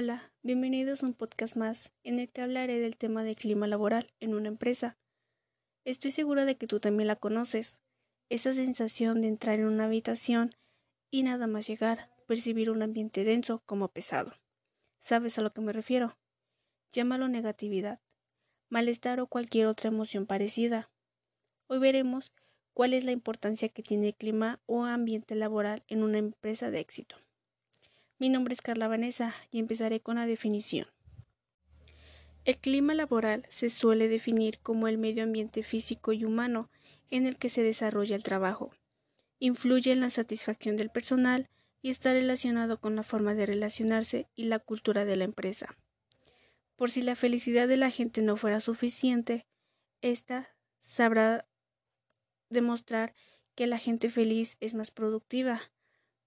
Hola, bienvenidos a un podcast más en el que hablaré del tema del clima laboral en una empresa. Estoy segura de que tú también la conoces, esa sensación de entrar en una habitación y nada más llegar, percibir un ambiente denso como pesado. ¿Sabes a lo que me refiero? Llámalo negatividad, malestar o cualquier otra emoción parecida. Hoy veremos cuál es la importancia que tiene el clima o ambiente laboral en una empresa de éxito. Mi nombre es Carla Vanessa y empezaré con la definición. El clima laboral se suele definir como el medio ambiente físico y humano en el que se desarrolla el trabajo. Influye en la satisfacción del personal y está relacionado con la forma de relacionarse y la cultura de la empresa. Por si la felicidad de la gente no fuera suficiente, ésta sabrá demostrar que la gente feliz es más productiva,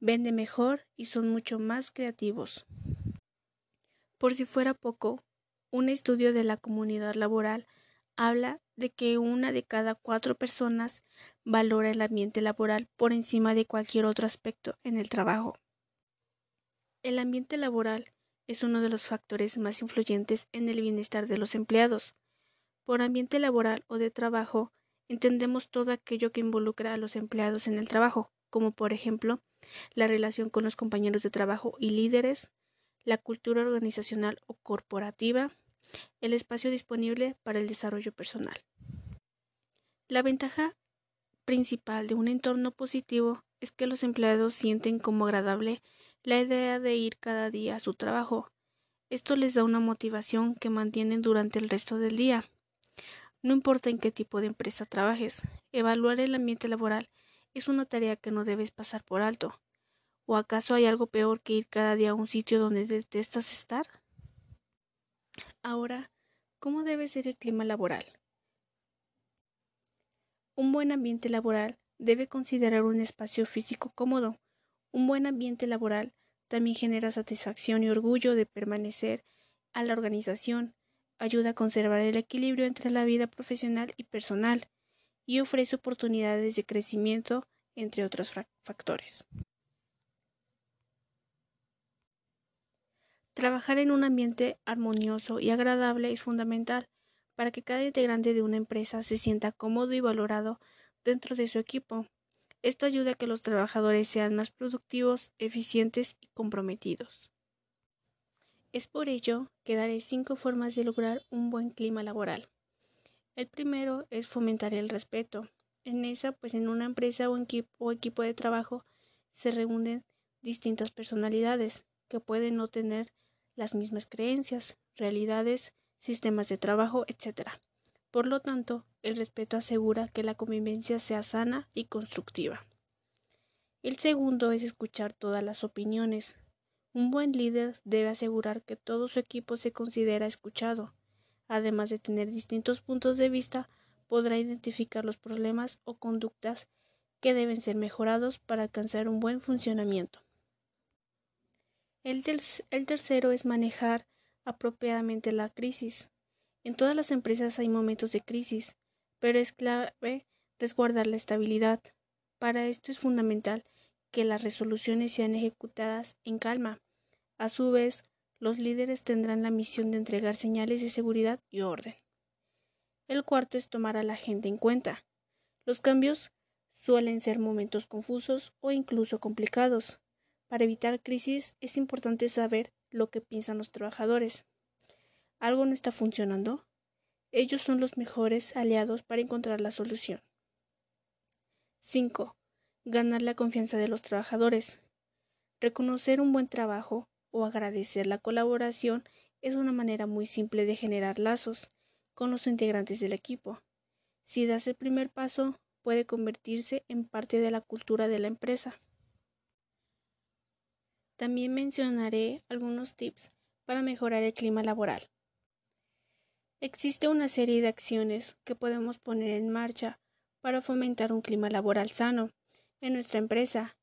vende mejor y son mucho más creativos. Por si fuera poco, un estudio de la comunidad laboral habla de que una de cada cuatro personas valora el ambiente laboral por encima de cualquier otro aspecto en el trabajo. El ambiente laboral es uno de los factores más influyentes en el bienestar de los empleados. Por ambiente laboral o de trabajo entendemos todo aquello que involucra a los empleados en el trabajo, como por ejemplo la relación con los compañeros de trabajo y líderes, la cultura organizacional o corporativa, el espacio disponible para el desarrollo personal. La ventaja principal de un entorno positivo es que los empleados sienten como agradable la idea de ir cada día a su trabajo. Esto les da una motivación que mantienen durante el resto del día. No importa en qué tipo de empresa trabajes, evaluar el ambiente laboral es una tarea que no debes pasar por alto. ¿O acaso hay algo peor que ir cada día a un sitio donde detestas estar? Ahora, ¿cómo debe ser el clima laboral? Un buen ambiente laboral debe considerar un espacio físico cómodo. Un buen ambiente laboral también genera satisfacción y orgullo de permanecer a la organización, ayuda a conservar el equilibrio entre la vida profesional y personal, y ofrece oportunidades de crecimiento, entre otros factores. Trabajar en un ambiente armonioso y agradable es fundamental para que cada integrante de una empresa se sienta cómodo y valorado dentro de su equipo. Esto ayuda a que los trabajadores sean más productivos, eficientes y comprometidos. Es por ello que daré cinco formas de lograr un buen clima laboral. El primero es fomentar el respeto. En esa, pues en una empresa o, equipo, de trabajo se reúnen distintas personalidades que pueden no tener las mismas creencias, realidades, sistemas de trabajo, etc. Por lo tanto, el respeto asegura que la convivencia sea sana y constructiva. El segundo es escuchar todas las opiniones. Un buen líder debe asegurar que todo su equipo se considera escuchado además de tener distintos puntos de vista, podrá identificar los problemas o conductas que deben ser mejorados para alcanzar un buen funcionamiento. El, tercero es manejar apropiadamente la crisis. En todas las empresas hay momentos de crisis, pero es clave resguardar la estabilidad. Para esto es fundamental que las resoluciones sean ejecutadas en calma. A su vez, los líderes tendrán la misión de entregar señales de seguridad y orden. El cuarto es tomar a la gente en cuenta. Los cambios suelen ser momentos confusos o incluso complicados. Para evitar crisis es importante saber lo que piensan los trabajadores. ¿Algo no está funcionando? Ellos son los mejores aliados para encontrar la solución. 5. Ganar la confianza de los trabajadores. Reconocer un buen trabajo o agradecer la colaboración es una manera muy simple de generar lazos con los integrantes del equipo. Si das el primer paso, puede convertirse en parte de la cultura de la empresa. También mencionaré algunos tips para mejorar el clima laboral. Existe una serie de acciones que podemos poner en marcha para fomentar un clima laboral sano en nuestra empresa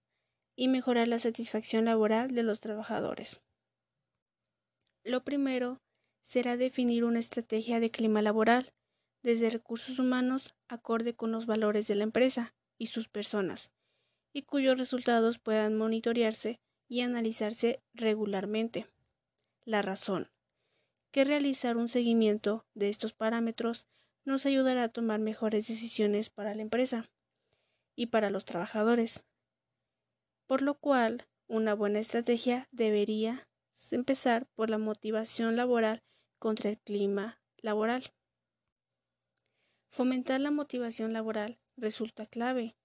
y mejorar la satisfacción laboral de los trabajadores. Lo primero será definir una estrategia de clima laboral desde recursos humanos acorde con los valores de la empresa y sus personas, y cuyos resultados puedan monitorearse y analizarse regularmente. la razón, que realizar un seguimiento de estos parámetros nos ayudará a tomar mejores decisiones para la empresa y para los trabajadores. Por lo cual, una buena estrategia debería empezar por la motivación laboral contra el clima laboral. Fomentar la motivación laboral resulta clave.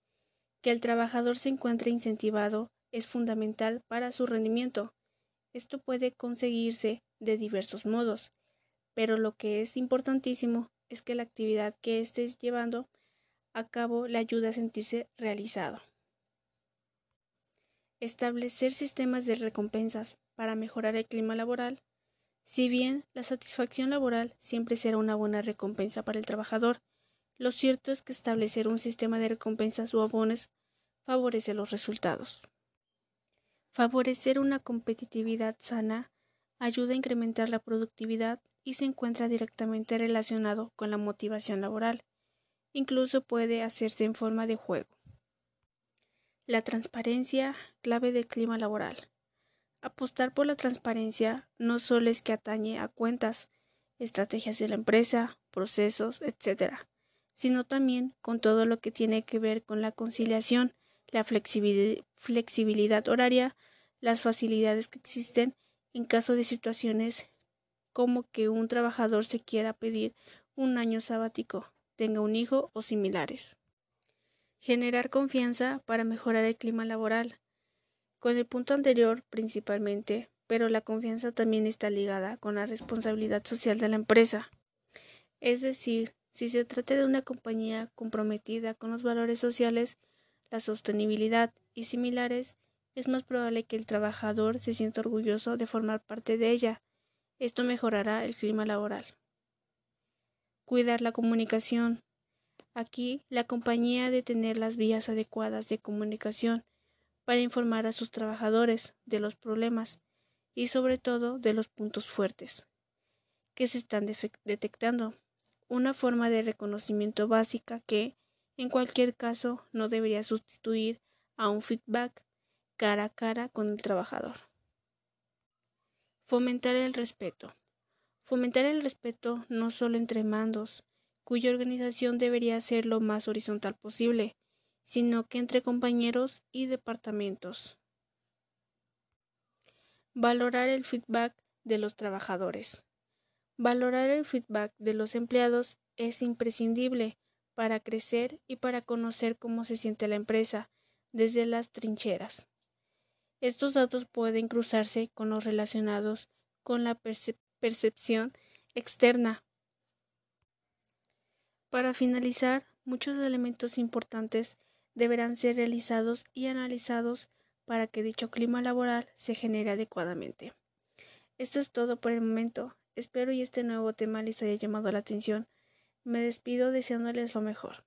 Que el trabajador se encuentre incentivado es fundamental para su rendimiento. Esto puede conseguirse de diversos modos, pero lo que es importantísimo es que la actividad que estés llevando a cabo le ayude a sentirse realizado. Establecer sistemas de recompensas para mejorar el clima laboral. Si bien la satisfacción laboral siempre será una buena recompensa para el trabajador, lo cierto es que establecer un sistema de recompensas o abonos favorece los resultados. Favorecer una competitividad sana ayuda a incrementar la productividad y se encuentra directamente relacionado con la motivación laboral. Incluso puede hacerse en forma de juego. La transparencia, clave del clima laboral. Apostar por la transparencia no solo es que atañe a cuentas, estrategias de la empresa, procesos, etc., sino también con todo lo que tiene que ver con la conciliación, la flexibilidad horaria, las facilidades que existen en caso de situaciones como que un trabajador se quiera pedir un año sabático, tenga un hijo o similares. Generar confianza para mejorar el clima laboral. Con el punto anterior principalmente, pero la confianza también está ligada con la responsabilidad social de la empresa. Es decir, si se trata de una compañía comprometida con los valores sociales, la sostenibilidad y similares, es más probable que el trabajador se sienta orgulloso de formar parte de ella. Esto mejorará el clima laboral. Cuidar la comunicación. Aquí la compañía ha de tener las vías adecuadas de comunicación para informar a sus trabajadores de los problemas y sobre todo de los puntos fuertes que se están detectando una forma de reconocimiento básica que, en cualquier caso, no debería sustituir a un feedback cara a cara con el trabajador. Fomentar el respeto. Fomentar el respeto no solo entre mandos, cuya organización debería ser lo más horizontal posible, sino que entre compañeros y departamentos. Valorar el feedback de los trabajadores. Valorar el feedback de los empleados es imprescindible para crecer y para conocer cómo se siente la empresa desde las trincheras. Estos datos pueden cruzarse con los relacionados con la percepción externa. Para finalizar, muchos elementos importantes deberán ser realizados y analizados para que dicho clima laboral se genere adecuadamente. Esto es todo por el momento. Espero y este nuevo tema les haya llamado la atención. Me despido deseándoles lo mejor.